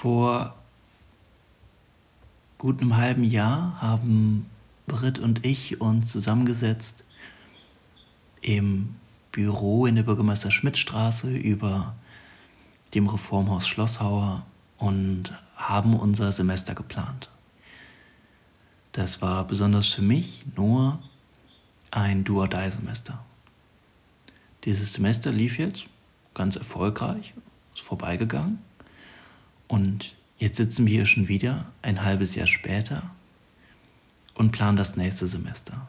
Vor gut einem halben Jahr haben Britt und ich uns zusammengesetzt im Büro in der Bürgermeister Schmidt Straße über dem Reformhaus Schlosshauer und haben unser Semester geplant. Das war besonders für mich nur ein Do-or-Die-Semester. Dieses Semester lief jetzt ganz erfolgreich, ist vorbeigegangen und jetzt sitzen wir hier schon wieder ein halbes Jahr später und planen das nächste Semester.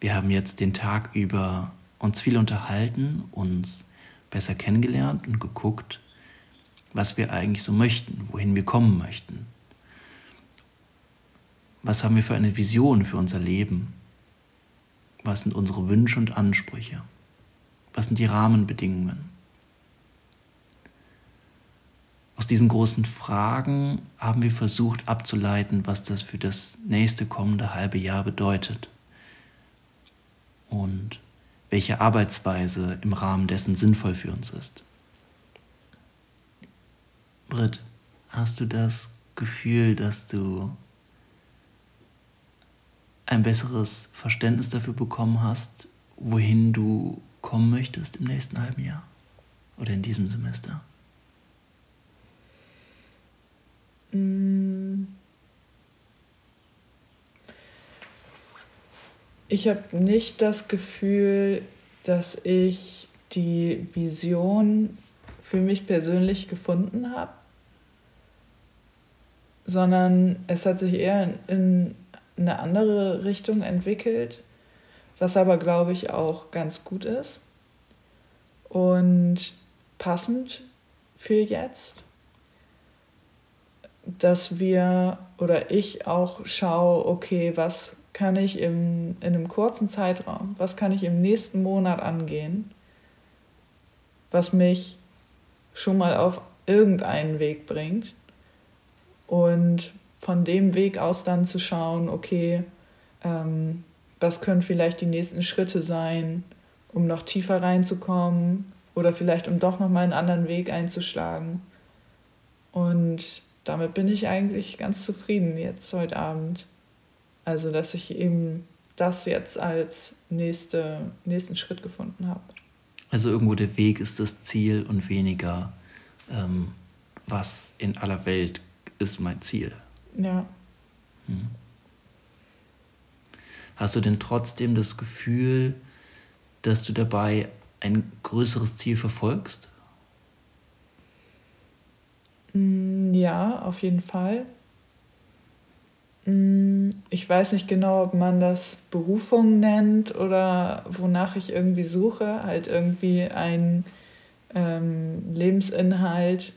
Wir haben jetzt den Tag über uns viel unterhalten, uns besser kennengelernt und geguckt, was wir eigentlich so möchten, wohin wir kommen möchten. Was haben wir für eine Vision für unser Leben? Was sind unsere Wünsche und Ansprüche? Was sind die Rahmenbedingungen? Aus diesen großen Fragen haben wir versucht abzuleiten, was das für das nächste kommende halbe Jahr bedeutet und welche Arbeitsweise im Rahmen dessen sinnvoll für uns ist. Britt, hast du das Gefühl, dass du ein besseres Verständnis dafür bekommen hast, wohin du kommen möchtest im nächsten halben Jahr oder in diesem Semester? Ich habe nicht das Gefühl, dass ich die Vision für mich persönlich gefunden habe, sondern es hat sich eher in eine andere Richtung entwickelt, was aber, glaube ich, auch ganz gut ist und passend für jetzt, dass wir oder ich auch schaue, okay, was kann ich im, in einem kurzen Zeitraum, was kann ich im nächsten Monat angehen, was mich schon mal auf irgendeinen Weg bringt und von dem Weg aus dann zu schauen, okay, ähm, was können vielleicht die nächsten Schritte sein, um noch tiefer reinzukommen oder vielleicht um doch nochmal einen anderen Weg einzuschlagen. Und damit bin ich eigentlich ganz zufrieden jetzt heute Abend. Also, dass ich eben das jetzt als nächste, nächsten Schritt gefunden habe. Also irgendwo der Weg ist das Ziel und weniger, ähm, was in aller Welt ist mein Ziel. Ja. Hm. Hast du denn trotzdem das Gefühl, dass du dabei ein größeres Ziel verfolgst? Mm, ja, auf jeden Fall. Mm, ich weiß nicht genau, ob man das Berufung nennt oder wonach ich irgendwie suche. Halt irgendwie ein ähm, Lebensinhalt,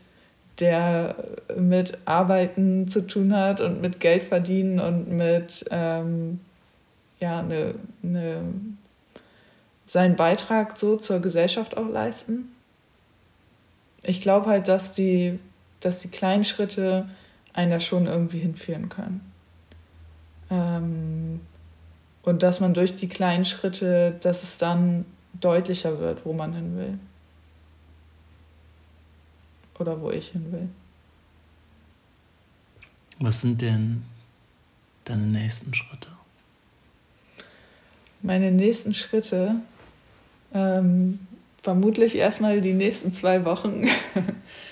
der mit Arbeiten zu tun hat und mit Geld verdienen und mit ähm, ja, eine, eine, seinen Beitrag so zur Gesellschaft auch leisten. Ich glaube halt, dass die, dass die kleinen Schritte einen da schon irgendwie hinführen können. Ähm, und dass man durch die kleinen Schritte, dass es dann deutlicher wird, wo man hin will. Oder wo ich hin will. Was sind denn deine nächsten Schritte? Meine nächsten Schritte, ähm, vermutlich erstmal die nächsten zwei Wochen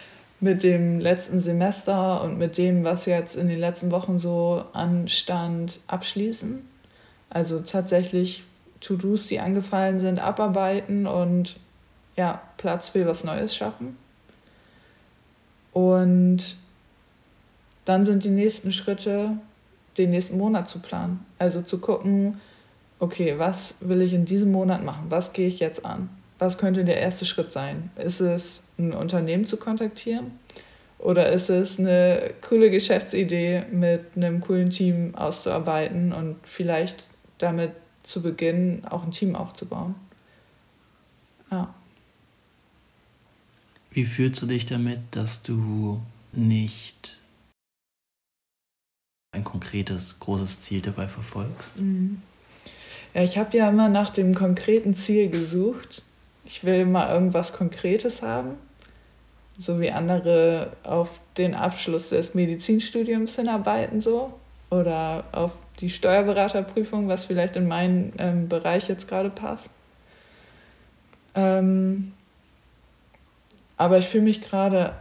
mit dem letzten Semester und mit dem, was jetzt in den letzten Wochen so anstand, abschließen. Also tatsächlich To-Dos, die angefallen sind, abarbeiten und ja, Platz für was Neues schaffen. Und dann sind die nächsten Schritte, den nächsten Monat zu planen. Also zu gucken, okay, was will ich in diesem Monat machen? Was gehe ich jetzt an? Was könnte der erste Schritt sein? Ist es, ein Unternehmen zu kontaktieren? Oder ist es eine coole Geschäftsidee mit einem coolen Team auszuarbeiten und vielleicht damit zu beginnen, auch ein Team aufzubauen? Ja. Wie fühlst du dich damit, dass du nicht ein konkretes, großes Ziel dabei verfolgst? Mhm. Ja, ich habe ja immer nach dem konkreten Ziel gesucht. Ich will immer irgendwas Konkretes haben. so wie andere auf den Abschluss des Medizinstudiums hinarbeiten, so oder auf die Steuerberaterprüfung, was vielleicht in meinen ähm, Bereich jetzt gerade passt. Ähm, aber ich fühle mich gerade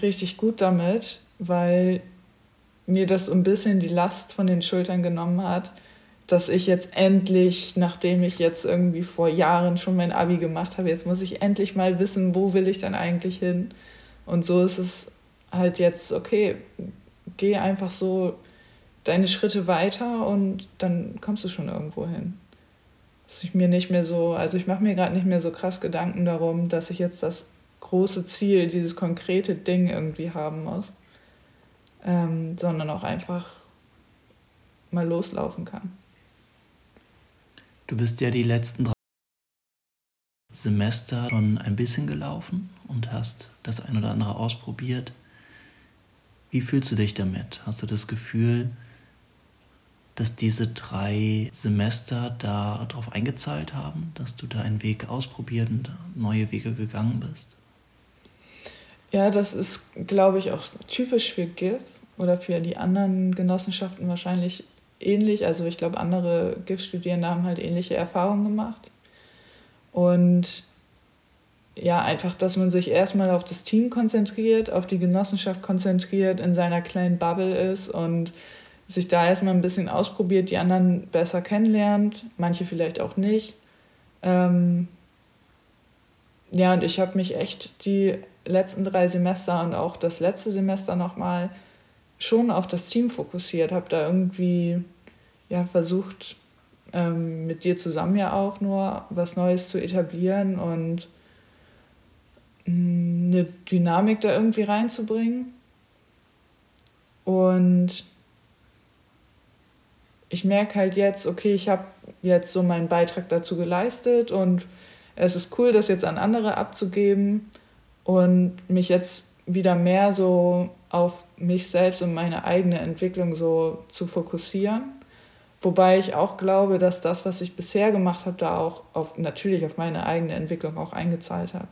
richtig gut damit, weil mir das so ein bisschen die Last von den Schultern genommen hat, dass ich jetzt endlich, nachdem ich jetzt irgendwie vor Jahren schon mein Abi gemacht habe, jetzt muss ich endlich mal wissen, wo will ich dann eigentlich hin. Und so ist es halt jetzt, okay, geh einfach so deine Schritte weiter und dann kommst du schon irgendwo hin. Dass ich mir nicht mehr so, also ich mache mir gerade nicht mehr so krass Gedanken darum, dass ich jetzt das große Ziel, dieses konkrete Ding irgendwie haben muss, ähm, sondern auch einfach mal loslaufen kann. Du bist ja die letzten drei Semester schon ein bisschen gelaufen und hast das ein oder andere ausprobiert. Wie fühlst du dich damit? Hast du das Gefühl, dass diese drei Semester darauf eingezahlt haben, dass du da einen Weg ausprobiert und neue Wege gegangen bist? Ja, das ist, glaube ich, auch typisch für GIF oder für die anderen Genossenschaften wahrscheinlich ähnlich. Also ich glaube, andere GIF-Studierende haben halt ähnliche Erfahrungen gemacht. Und ja, einfach, dass man sich erstmal auf das Team konzentriert, auf die Genossenschaft konzentriert, in seiner kleinen Bubble ist und sich da erstmal ein bisschen ausprobiert, die anderen besser kennenlernt, manche vielleicht auch nicht. Ähm ja, und ich habe mich echt die letzten drei Semester und auch das letzte Semester nochmal schon auf das Team fokussiert, habe da irgendwie ja, versucht, ähm, mit dir zusammen ja auch nur was Neues zu etablieren und mm, eine Dynamik da irgendwie reinzubringen. Und ich merke halt jetzt, okay, ich habe jetzt so meinen Beitrag dazu geleistet und es ist cool, das jetzt an andere abzugeben und mich jetzt wieder mehr so auf mich selbst und meine eigene Entwicklung so zu fokussieren. Wobei ich auch glaube, dass das, was ich bisher gemacht habe, da auch auf, natürlich auf meine eigene Entwicklung auch eingezahlt hat.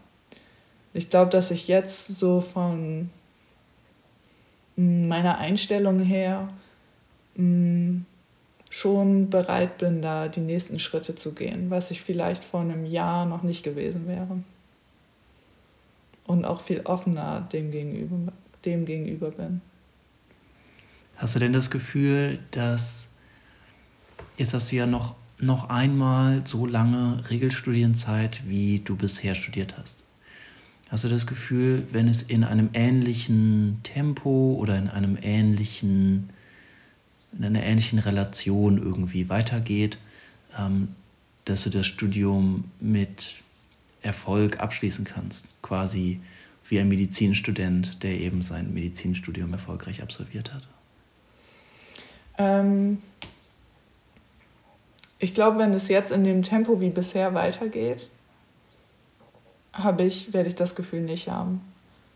Ich glaube, dass ich jetzt so von meiner Einstellung her mh, schon bereit bin, da die nächsten Schritte zu gehen, was ich vielleicht vor einem Jahr noch nicht gewesen wäre. Und auch viel offener dem gegenüber, dem gegenüber bin. Hast du denn das Gefühl, dass jetzt hast du ja noch, noch einmal so lange Regelstudienzeit, wie du bisher studiert hast? Hast du das Gefühl, wenn es in einem ähnlichen Tempo oder in einem ähnlichen in einer ähnlichen Relation irgendwie weitergeht, ähm, dass du das Studium mit Erfolg abschließen kannst, quasi wie ein Medizinstudent, der eben sein Medizinstudium erfolgreich absolviert hat? Ähm, ich glaube, wenn es jetzt in dem Tempo wie bisher weitergeht, habe ich, werde ich das Gefühl nicht haben.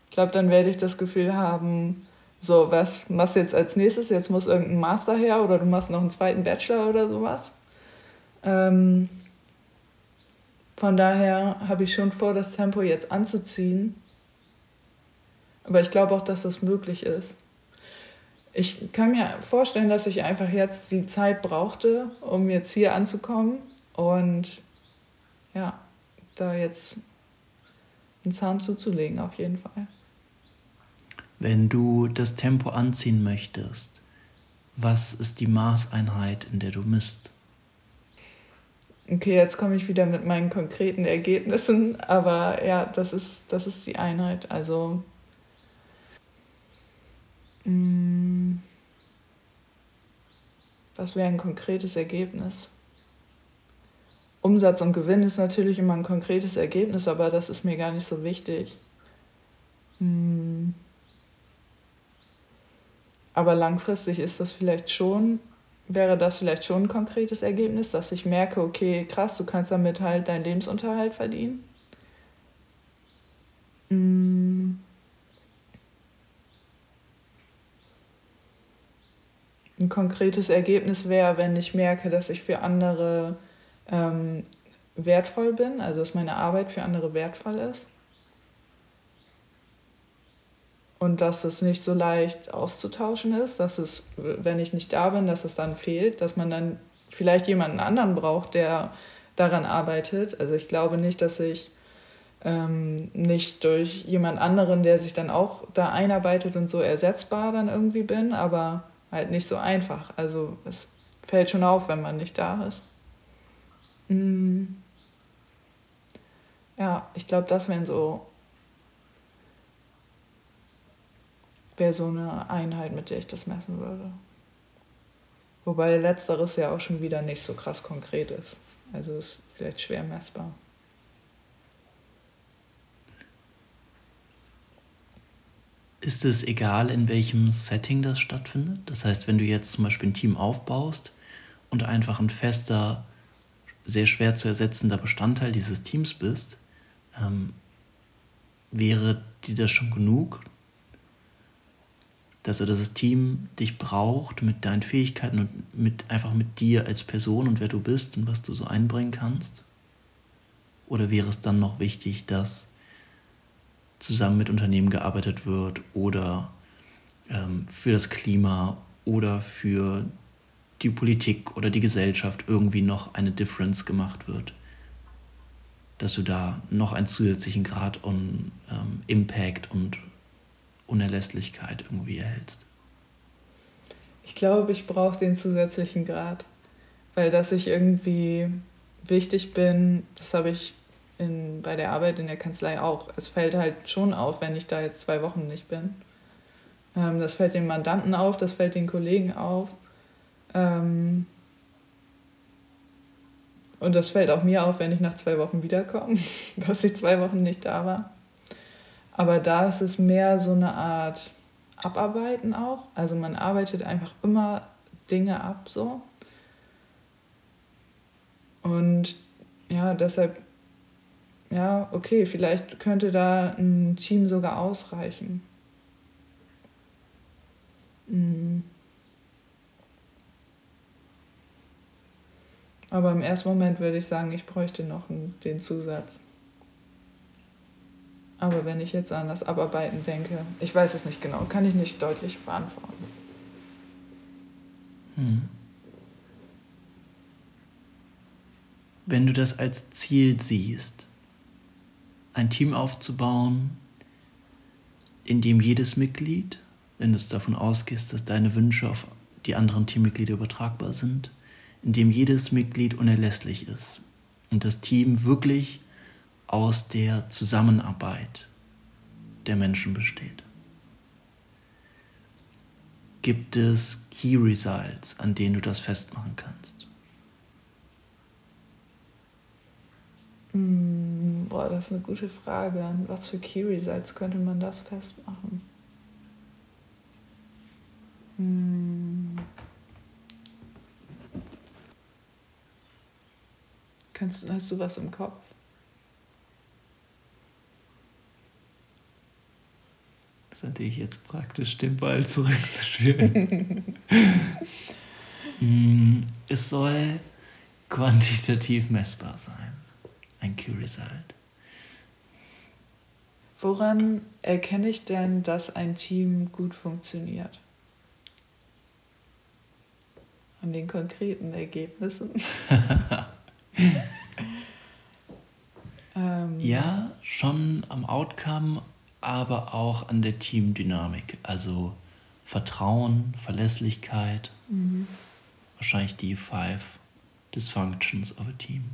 Ich glaube, dann werde ich das Gefühl haben, so, was machst du jetzt als nächstes? Jetzt muss irgendein Master her oder du machst noch einen zweiten Bachelor oder sowas. Ähm, von daher habe ich schon vor, das Tempo jetzt anzuziehen. Aber ich glaube auch, dass das möglich ist. Ich kann mir vorstellen, dass ich einfach jetzt die Zeit brauchte, um jetzt hier anzukommen und ja, da jetzt einen Zahn zuzulegen, auf jeden Fall. Wenn du das Tempo anziehen möchtest, was ist die Maßeinheit, in der du misst? Okay, jetzt komme ich wieder mit meinen konkreten Ergebnissen, aber ja, das ist, das ist die Einheit. Also was wäre ein konkretes Ergebnis? Umsatz und Gewinn ist natürlich immer ein konkretes Ergebnis, aber das ist mir gar nicht so wichtig. Mm. Aber langfristig ist das vielleicht schon, wäre das vielleicht schon ein konkretes Ergebnis, dass ich merke, okay, krass, du kannst damit halt deinen Lebensunterhalt verdienen. Ein konkretes Ergebnis wäre, wenn ich merke, dass ich für andere ähm, wertvoll bin, also dass meine Arbeit für andere wertvoll ist. und dass es nicht so leicht auszutauschen ist, dass es, wenn ich nicht da bin, dass es dann fehlt, dass man dann vielleicht jemanden anderen braucht, der daran arbeitet. Also ich glaube nicht, dass ich ähm, nicht durch jemand anderen, der sich dann auch da einarbeitet und so ersetzbar dann irgendwie bin, aber halt nicht so einfach. Also es fällt schon auf, wenn man nicht da ist. Mm. Ja, ich glaube, das wären so wäre so eine Einheit, mit der ich das messen würde. Wobei letzteres ja auch schon wieder nicht so krass konkret ist. Also ist vielleicht schwer messbar. Ist es egal, in welchem Setting das stattfindet? Das heißt, wenn du jetzt zum Beispiel ein Team aufbaust und einfach ein fester, sehr schwer zu ersetzender Bestandteil dieses Teams bist, ähm, wäre dir das schon genug, dass das Team dich braucht mit deinen Fähigkeiten und mit einfach mit dir als Person und wer du bist und was du so einbringen kannst? Oder wäre es dann noch wichtig, dass zusammen mit Unternehmen gearbeitet wird oder ähm, für das Klima oder für die Politik oder die Gesellschaft irgendwie noch eine Difference gemacht wird? Dass du da noch einen zusätzlichen Grad an ähm, Impact und Unerlässlichkeit irgendwie erhältst? Ich glaube, ich brauche den zusätzlichen Grad, weil dass ich irgendwie wichtig bin, das habe ich in, bei der Arbeit in der Kanzlei auch. Es fällt halt schon auf, wenn ich da jetzt zwei Wochen nicht bin. Ähm, das fällt den Mandanten auf, das fällt den Kollegen auf. Ähm, und das fällt auch mir auf, wenn ich nach zwei Wochen wiederkomme, dass ich zwei Wochen nicht da war. Aber da ist es mehr so eine Art Abarbeiten auch. Also man arbeitet einfach immer Dinge ab so. Und ja, deshalb, ja, okay, vielleicht könnte da ein Team sogar ausreichen. Mhm. Aber im ersten Moment würde ich sagen, ich bräuchte noch den Zusatz. Aber wenn ich jetzt an das Abarbeiten denke, ich weiß es nicht genau, kann ich nicht deutlich beantworten. Hm. Wenn du das als Ziel siehst, ein Team aufzubauen, in dem jedes Mitglied, wenn du davon ausgehst, dass deine Wünsche auf die anderen Teammitglieder übertragbar sind, in dem jedes Mitglied unerlässlich ist und das Team wirklich aus der Zusammenarbeit der Menschen besteht. Gibt es Key Results, an denen du das festmachen kannst? Boah, das ist eine gute Frage. An was für Key Results könnte man das festmachen? Mm. Kannst, hast du was im Kopf? ist natürlich jetzt praktisch, den Ball zurückzuspielen. Mm, es soll quantitativ messbar sein. Ein Q-Result. Woran erkenne ich denn, dass ein Team gut funktioniert? An den konkreten Ergebnissen. ähm, ja, schon am Outcome, aber auch an der Teamdynamik. Also Vertrauen, Verlässlichkeit. Mhm. Wahrscheinlich die Five Dysfunctions of a Team.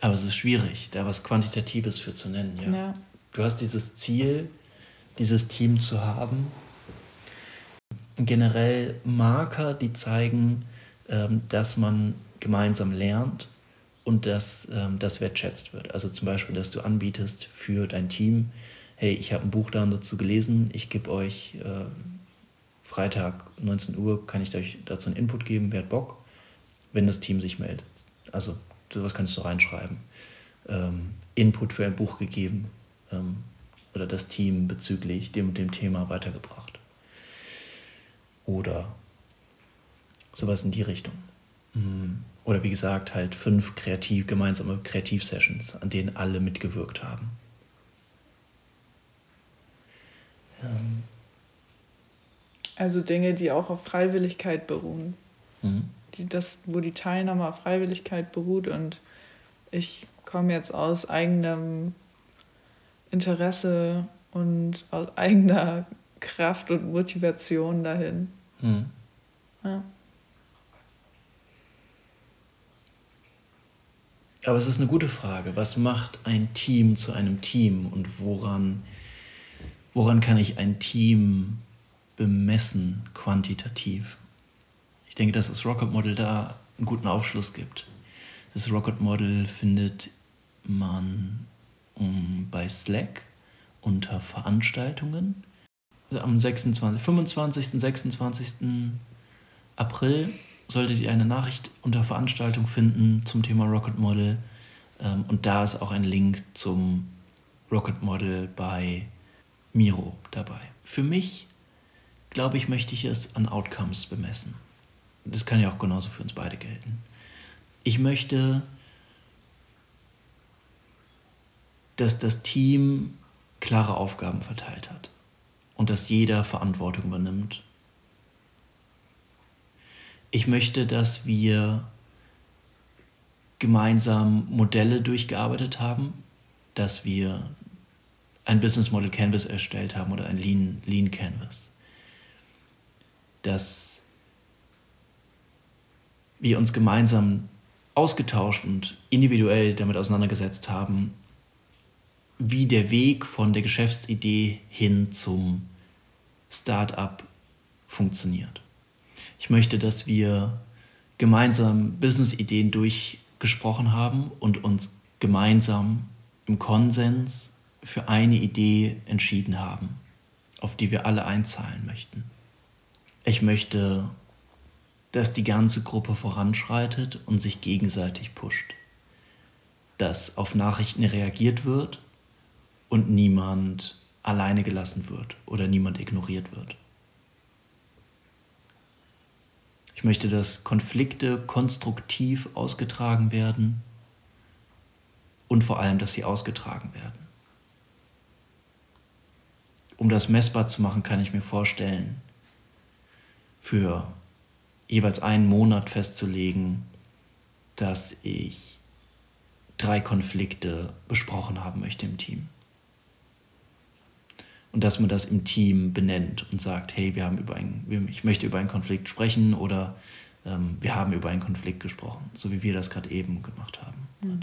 Aber es ist schwierig, da was Quantitatives für zu nennen. Ja. ja. Du hast dieses Ziel, dieses Team zu haben. Generell Marker, die zeigen, ähm, dass man gemeinsam lernt, und dass ähm, das wertschätzt wird. Also zum Beispiel, dass du anbietest für dein Team, hey, ich habe ein Buch dazu gelesen, ich gebe euch äh, Freitag 19 Uhr, kann ich euch dazu einen Input geben, wer hat Bock, wenn das Team sich meldet. Also sowas kannst du reinschreiben. Ähm, Input für ein Buch gegeben ähm, oder das Team bezüglich dem und dem Thema weitergebracht. Oder sowas in die Richtung. Mhm oder wie gesagt, halt fünf kreativ, gemeinsame Kreativsessions, an denen alle mitgewirkt haben. Ähm, also Dinge, die auch auf Freiwilligkeit beruhen. Mhm. Die, das, wo die Teilnahme auf Freiwilligkeit beruht und ich komme jetzt aus eigenem Interesse und aus eigener Kraft und Motivation dahin. Mhm. Ja. Aber es ist eine gute Frage. Was macht ein Team zu einem Team und woran, woran kann ich ein Team bemessen quantitativ? Denke, dass das Rocket Model da einen guten Aufschluss gibt. Das Rocket Model findet man um, bei Slack unter Veranstaltungen. Am 26, 25. 26. April solltet ihr eine Nachricht unter Veranstaltung finden zum Thema Rocket Model. Ähm, und da ist auch ein Link zum Rocket Model bei Miro dabei. Für mich, glaube ich, möchte ich es an Outcomes bemessen. Das kann ja auch genauso für uns beide gelten. Ich möchte, dass das Team klare Aufgaben verteilt hat und dass jeder Verantwortung übernimmt ich möchte, dass wir gemeinsam Modelle durchgearbeitet haben, dass wir ein Business Model Canvas erstellt haben oder ein Lean, Lean Canvas. Dass wir uns gemeinsam ausgetauscht und individuell damit auseinandergesetzt haben, wie der Weg von der Geschäftsidee hin zum Start-up funktioniert. Ich möchte, dass wir gemeinsam Business-Ideen durchgesprochen haben und uns gemeinsam im Konsens für eine Idee entschieden haben, auf die wir alle einzahlen möchten. Ich möchte, dass die ganze Gruppe voranschreitet und sich gegenseitig pusht. Dass auf Nachrichten reagiert wird und niemand alleine gelassen wird oder niemand ignoriert wird. Ich möchte, dass Konflikte konstruktiv ausgetragen werden und vor allem, dass sie ausgetragen werden. Um das messbar zu machen, kann ich mir vorstellen, für jeweils einen Monat festzulegen, dass ich drei Konflikte besprochen haben möchte im Team und dass man das im Team benennt und sagt, hey, wir haben über einen, ich möchte über einen Konflikt sprechen oder ähm, wir haben über einen Konflikt gesprochen, so wie wir das gerade eben gemacht haben. Mhm.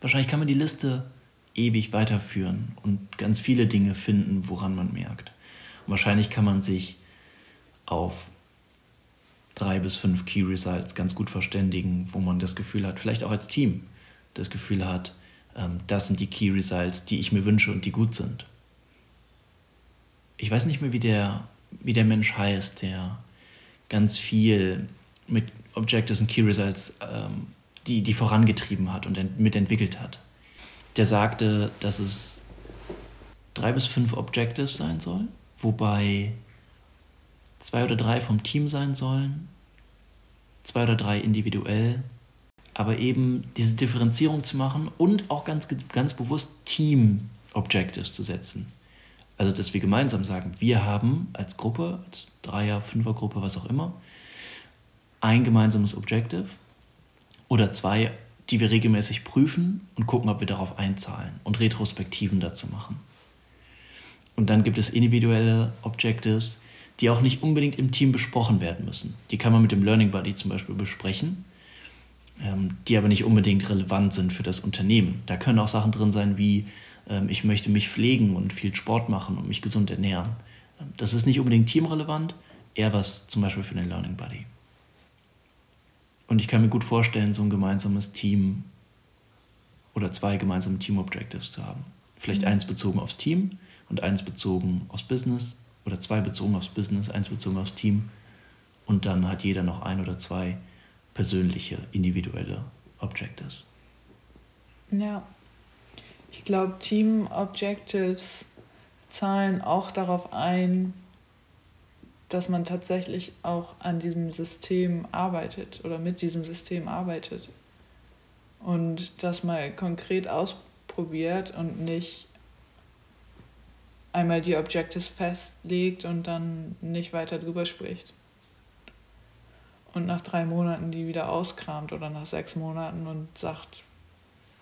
Wahrscheinlich kann man die Liste ewig weiterführen und ganz viele Dinge finden, woran man merkt. Und wahrscheinlich kann man sich auf drei bis fünf Key Results ganz gut verständigen, wo man das Gefühl hat, vielleicht auch als Team das Gefühl hat, ähm, das sind die Key Results, die ich mir wünsche und die gut sind ich weiß nicht mehr, wie der, wie der Mensch heißt, der ganz viel mit Objectives und Key Results ähm, die, die vorangetrieben hat und mitentwickelt hat. Der sagte, dass es drei bis fünf Objectives sein soll, wobei zwei oder drei vom Team sein sollen, zwei oder drei individuell, aber eben diese Differenzierung zu machen und auch ganz, ganz bewusst Team-Objectives zu setzen. Also, dass wir gemeinsam sagen, wir haben als Gruppe, als Dreier-, Fünfer-Gruppe, was auch immer, ein gemeinsames Objective oder zwei, die wir regelmäßig prüfen und gucken, ob wir darauf einzahlen und Retrospektiven dazu machen. Und dann gibt es individuelle Objectives, die auch nicht unbedingt im Team besprochen werden müssen. Die kann man mit dem Learning Buddy zum Beispiel besprechen, ähm, die aber nicht unbedingt relevant sind für das Unternehmen. Da können auch Sachen drin sein wie, ähm, ich möchte mich pflegen und viel Sport machen und mich gesund ernähren. Ähm, das ist nicht unbedingt teamrelevant, eher was zum Beispiel für den Learning Buddy. Und ich kann mir gut vorstellen, so ein gemeinsames Team oder zwei gemeinsame Team Objectives zu haben. Vielleicht mhm. eins bezogen aufs Team und eins bezogen aufs Business oder zwei bezogen aufs Business, eins bezogen aufs Team. Und dann hat jeder noch ein oder zwei persönliche, individuelle Objectives. Ja, ich glaube, Team Objectives zahlen auch darauf ein, dass man tatsächlich auch an diesem System arbeitet oder mit diesem System arbeitet. Und das mal konkret ausprobiert und nicht einmal die Objectives festlegt und dann nicht weiter drüber spricht. Und nach drei Monaten die wieder auskramt oder nach sechs Monaten und sagt,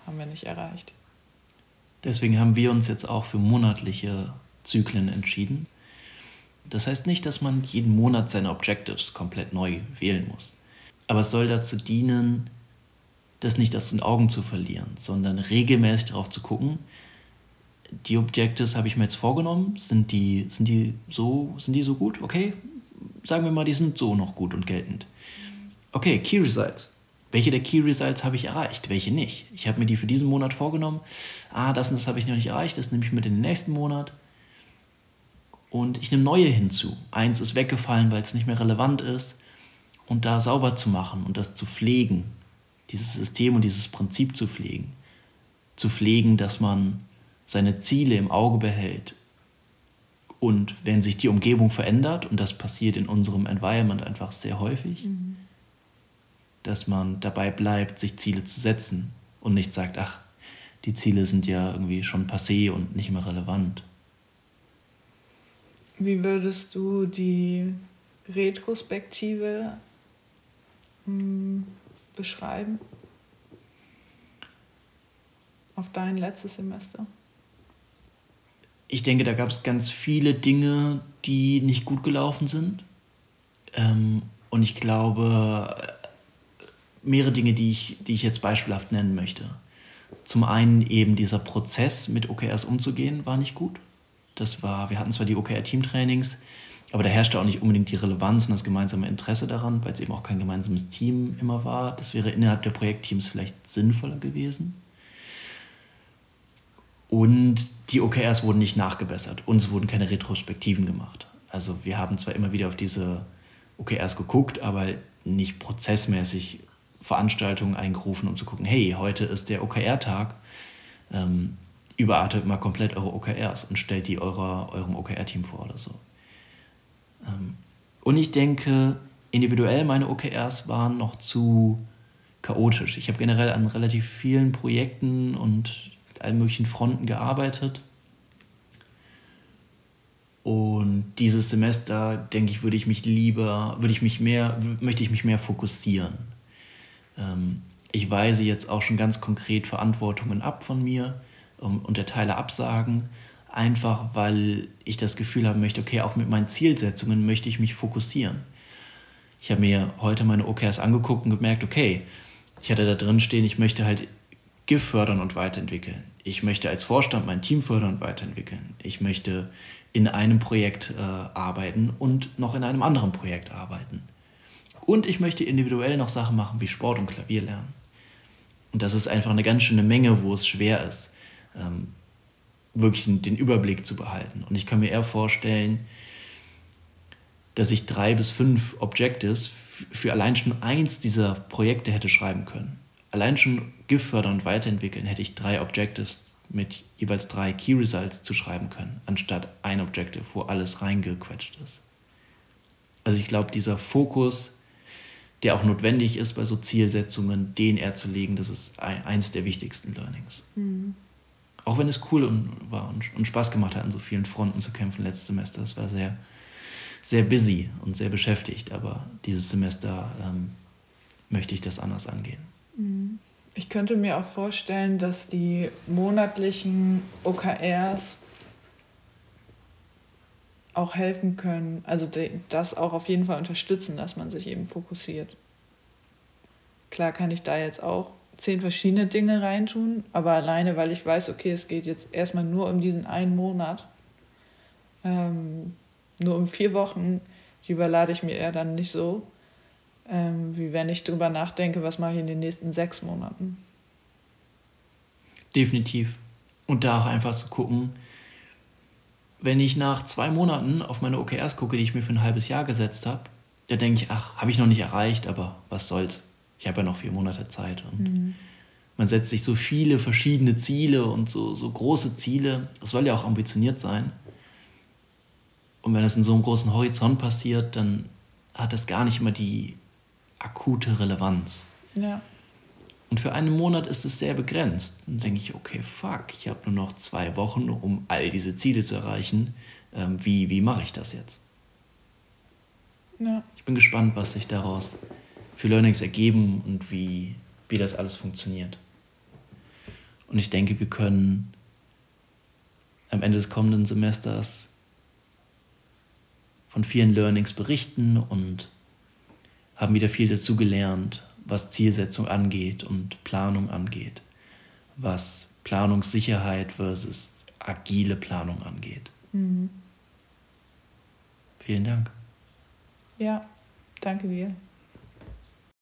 haben wir nicht erreicht. Deswegen haben wir uns jetzt auch für monatliche Zyklen entschieden. Das heißt nicht, dass man jeden Monat seine Objectives komplett neu wählen muss. Aber es soll dazu dienen, das nicht aus den Augen zu verlieren, sondern regelmäßig darauf zu gucken, die Objectives habe ich mir jetzt vorgenommen, sind die, sind die so, sind die so gut? Okay, sagen wir mal, die sind so noch gut und geltend. Okay, Key Results. Welche der Key Results habe ich erreicht, welche nicht? Ich habe mir die für diesen Monat vorgenommen. Ah, das und das habe ich noch nicht erreicht, das nehme ich mit in den nächsten Monat. Und ich nehme neue hinzu. Eins ist weggefallen, weil es nicht mehr relevant ist. Und da sauber zu machen und das zu pflegen, dieses System und dieses Prinzip zu pflegen. Zu pflegen, dass man seine Ziele im Auge behält. Und wenn sich die Umgebung verändert, und das passiert in unserem Environment einfach sehr häufig, mhm dass man dabei bleibt, sich Ziele zu setzen und nicht sagt, ach, die Ziele sind ja irgendwie schon passé und nicht mehr relevant. Wie würdest du die Retrospektive mh, hm, beschreiben? Auf dein letztes Semester? Ich denke, da gab es ganz viele Dinge, die nicht gut gelaufen sind. Ähm, und ich glaube, mehrere Dinge, die ich, die ich jetzt beispielhaft nennen möchte. Zum einen eben dieser Prozess, mit OKRs umzugehen, war nicht gut. Das war, wir hatten zwar die OKR-Teamtrainings, aber da herrschte auch nicht unbedingt die Relevanz und das gemeinsame Interesse daran, weil es eben auch kein gemeinsames Team immer war. Das wäre innerhalb der Projektteams vielleicht sinnvoller gewesen. Und die OKRs wurden nicht nachgebessert und es wurden keine Retrospektiven gemacht. Also wir haben zwar immer wieder auf diese OKRs geguckt, aber nicht prozessmäßig Veranstaltungen eingerufen, um zu gucken, hey, heute ist der OKR-Tag, ähm, überartet mal komplett eure OKRs und stellt die eurer, eurem OKR-Team vor oder so. Ähm, und ich denke, individuell meine OKRs waren noch zu chaotisch. Ich habe generell an relativ vielen Projekten und allen möglichen Fronten gearbeitet. Und dieses Semester, denke ich, würde ich mich lieber, würde ich mich mehr, möchte ich mich mehr fokussieren. Ähm, ich weise jetzt auch schon ganz konkret Verantwortungen ab von mir ähm, und erteile Absagen, einfach weil ich das Gefühl haben möchte, okay, auch mit meinen Zielsetzungen möchte ich mich fokussieren. Ich habe mir heute meine OKRs angeguckt und gemerkt, okay, ich hatte da drin stehen, ich möchte halt GIF fördern und weiterentwickeln. Ich möchte als Vorstand mein Team fördern und weiterentwickeln. Ich möchte in einem Projekt äh, arbeiten und noch in einem anderen Projekt arbeiten. Und ich möchte individuell noch Sachen machen wie Sport und Klavier lernen. Und das ist einfach eine ganz schöne Menge, wo es schwer ist, ähm, wirklich den Überblick zu behalten. Und ich kann mir eher vorstellen, dass ich drei bis fünf Objectives für allein schon eins dieser Projekte hätte schreiben können. Allein schon GIF fördern und weiterentwickeln hätte ich drei Objectives mit jeweils drei Key Results zu schreiben können, anstatt ein Objective, wo alles reingequetscht ist. Also ich glaube, dieser Fokus der auch notwendig ist bei so Zielsetzungen, den eher zu legen, das ist eins der wichtigsten Learnings. Mhm. Auch wenn es cool und, war und, und, Spaß gemacht hat, an so vielen Fronten zu kämpfen letztes Semester. Es war sehr, sehr busy und sehr beschäftigt, aber dieses Semester ähm, möchte ich das anders angehen. Mhm. Ich könnte mir auch vorstellen, dass die monatlichen OKRs auch helfen können, also das auch auf jeden Fall unterstützen, dass man sich eben fokussiert. Klar kann ich da jetzt auch zehn verschiedene Dinge reintun, aber alleine, weil ich weiß, okay, es geht jetzt erstmal nur um diesen einen Monat, ähm, nur um vier Wochen, die überlade ich mir eher dann nicht so, ähm, wie wenn ich drüber nachdenke, was mache ich in den nächsten sechs Monaten. Definitiv. Und da auch einfach zu gucken, wenn ich nach zwei Monaten auf meine OKRs gucke, die ich mir für ein halbes Jahr gesetzt habe, da denke ich, ach, habe ich noch nicht erreicht, aber was soll's. Ich habe ja noch vier Monate Zeit. Und mhm. man setzt sich so viele verschiedene Ziele und so, so große Ziele. Es soll ja auch ambitioniert sein. Und wenn das in so einem großen Horizont passiert, dann hat das gar nicht immer die akute Relevanz. Ja. Und für einen Monat ist es sehr begrenzt. Dann denke ich, okay, fuck, ich habe nur noch zwei Wochen, um all diese Ziele zu erreichen. Ähm, wie wie mache ich das jetzt? Ja. Ich bin gespannt, was sich daraus für Learnings ergeben und wie, wie das alles funktioniert. Und ich denke, wir können am Ende des kommenden Semesters von vielen Learnings berichten und haben wieder viel dazu gelernt, was Zielsetzung angeht und Planung angeht, was Planungssicherheit versus agile Planung angeht. Mhm. Vielen Dank. Ja, danke dir.